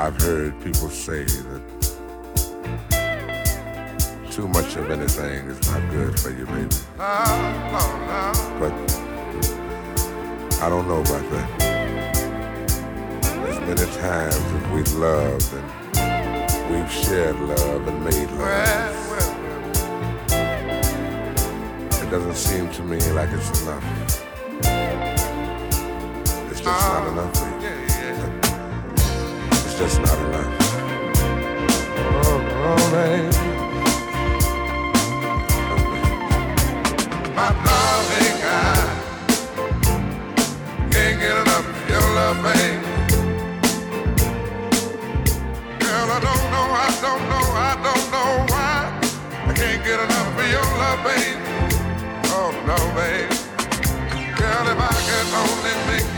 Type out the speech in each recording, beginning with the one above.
I've heard people say that too much of anything is not good for you, baby. But I don't know about that. As many times as we've loved and we've shared love and made love. It doesn't seem to me like it's enough. It's just not enough, baby. It's just not enough. Oh, oh baby. My darling, I can't get enough of your love, baby. Girl, I don't know, I don't know, I don't know why. I can't get enough of your love, baby. Oh, no, baby. Girl, if I could only make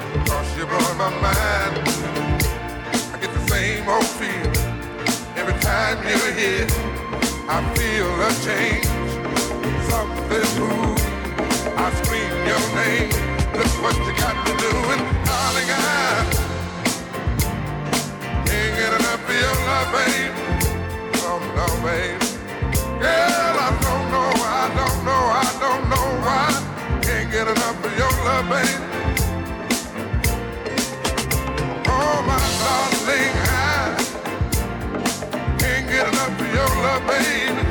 You're blowing my mind. I get the same old feeling every time you're here. I feel a change something moves. I scream your name. Look what you got to do, and darling, I can't get enough of your love, babe. Oh no, babe. Girl, I don't know, I don't know, I don't know why. Can't get enough of your love, babe. Baby.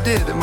I did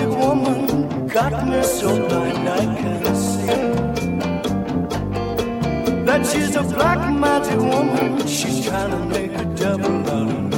magic woman got me so blind I can't see. That she's a black magic woman, she's trying to make a devil out of me.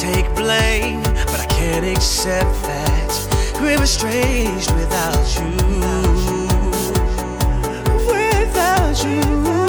take blame, but I can't accept that we're estranged without you. Without you.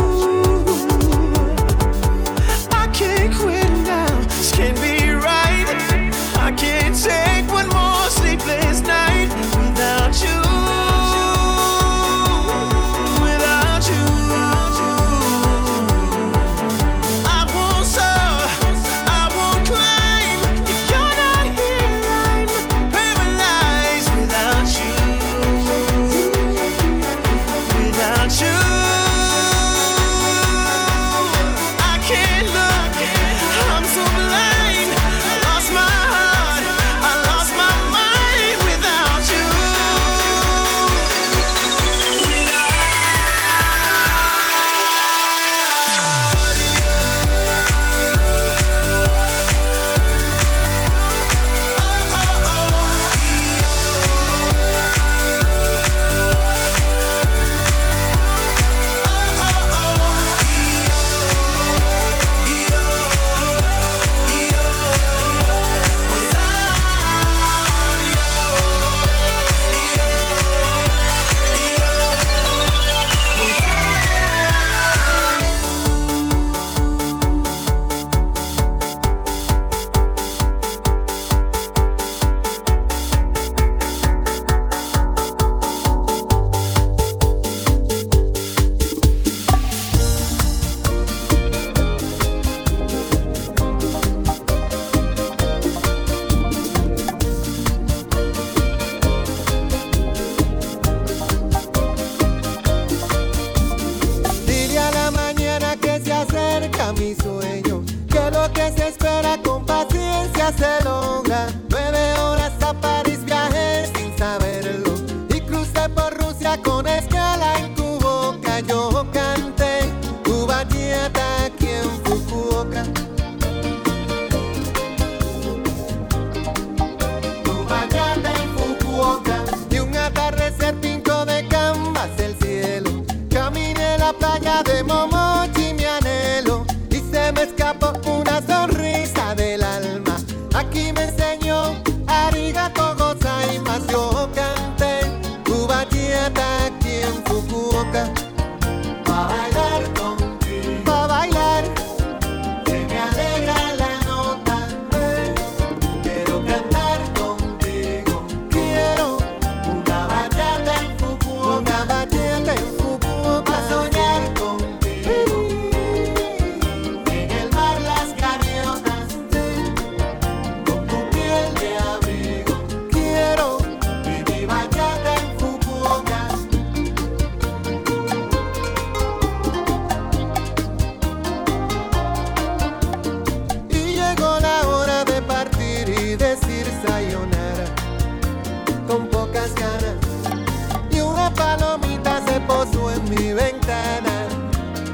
mi ventana.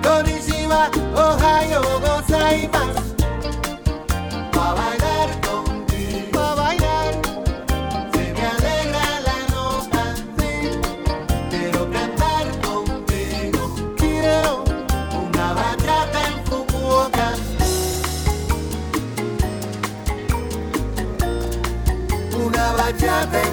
Konnichiwa, Ohio, gozaimasu. Pa' bailar contigo. Pa' bailar. Se me alegra la nota. Quiero cantar contigo. Quiero una bachata en Fukuoka. Una bachata en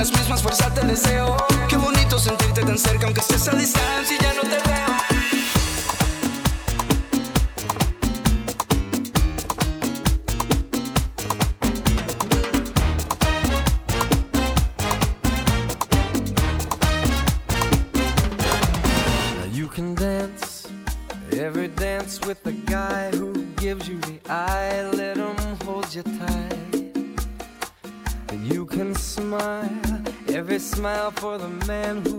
las mismas fuerzas te deseo. Qué bonito sentirte tan cerca, aunque estés a distancia y ya no te veo. Smile for the man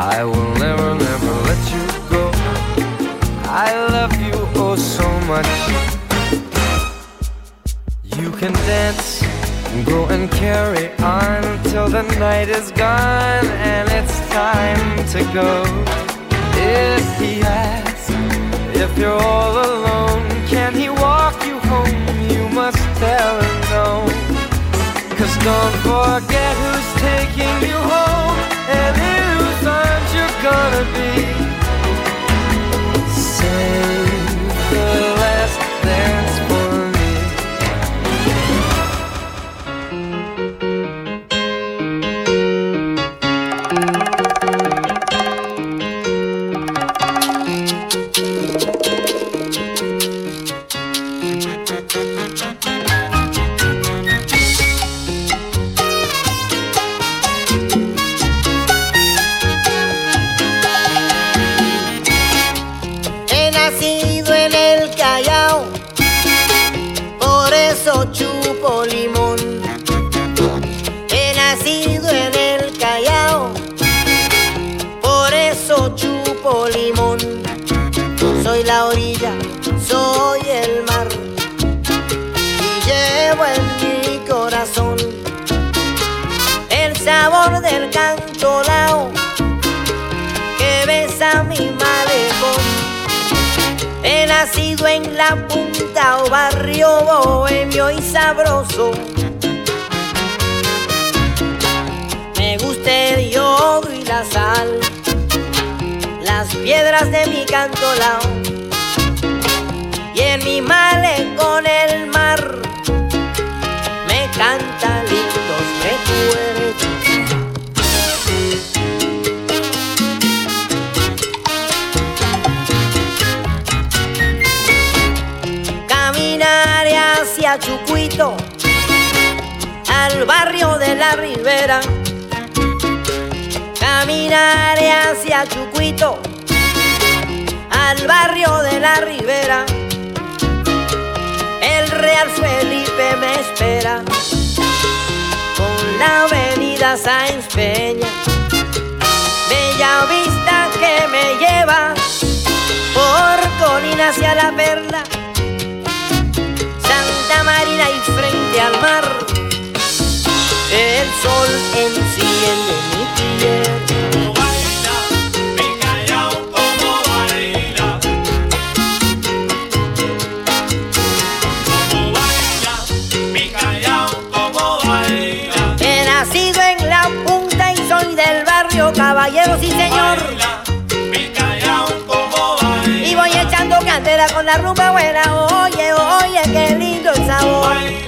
I will never, never let you go. I love you oh so much. You can dance, go and carry on till the night is gone and it's time to go. If he asks if you're all alone, can he walk you home? You must tell him no. Cause don't forget who's taking you home and whose arms you're gonna be. La punta o barrio bohemio y sabroso. Me gusta el yodo y la sal, las piedras de mi cantolao. Y en mi malecón el mar me canta hacia Chucuito, al barrio de la Ribera. Caminaré hacia Chucuito, al barrio de la Ribera. El Real Felipe me espera con la avenida Sáenz Peña. Bella vista que me lleva por colina hacia la perla. Marina y frente al mar, el sol enciende mi piel. Como baila, mi callao, como baila. Como baila, mi callao, como baila. He nacido en la punta y soy del barrio, caballeros y señor. Con la rumba buena. Oye, oye, qué lindo el sabor.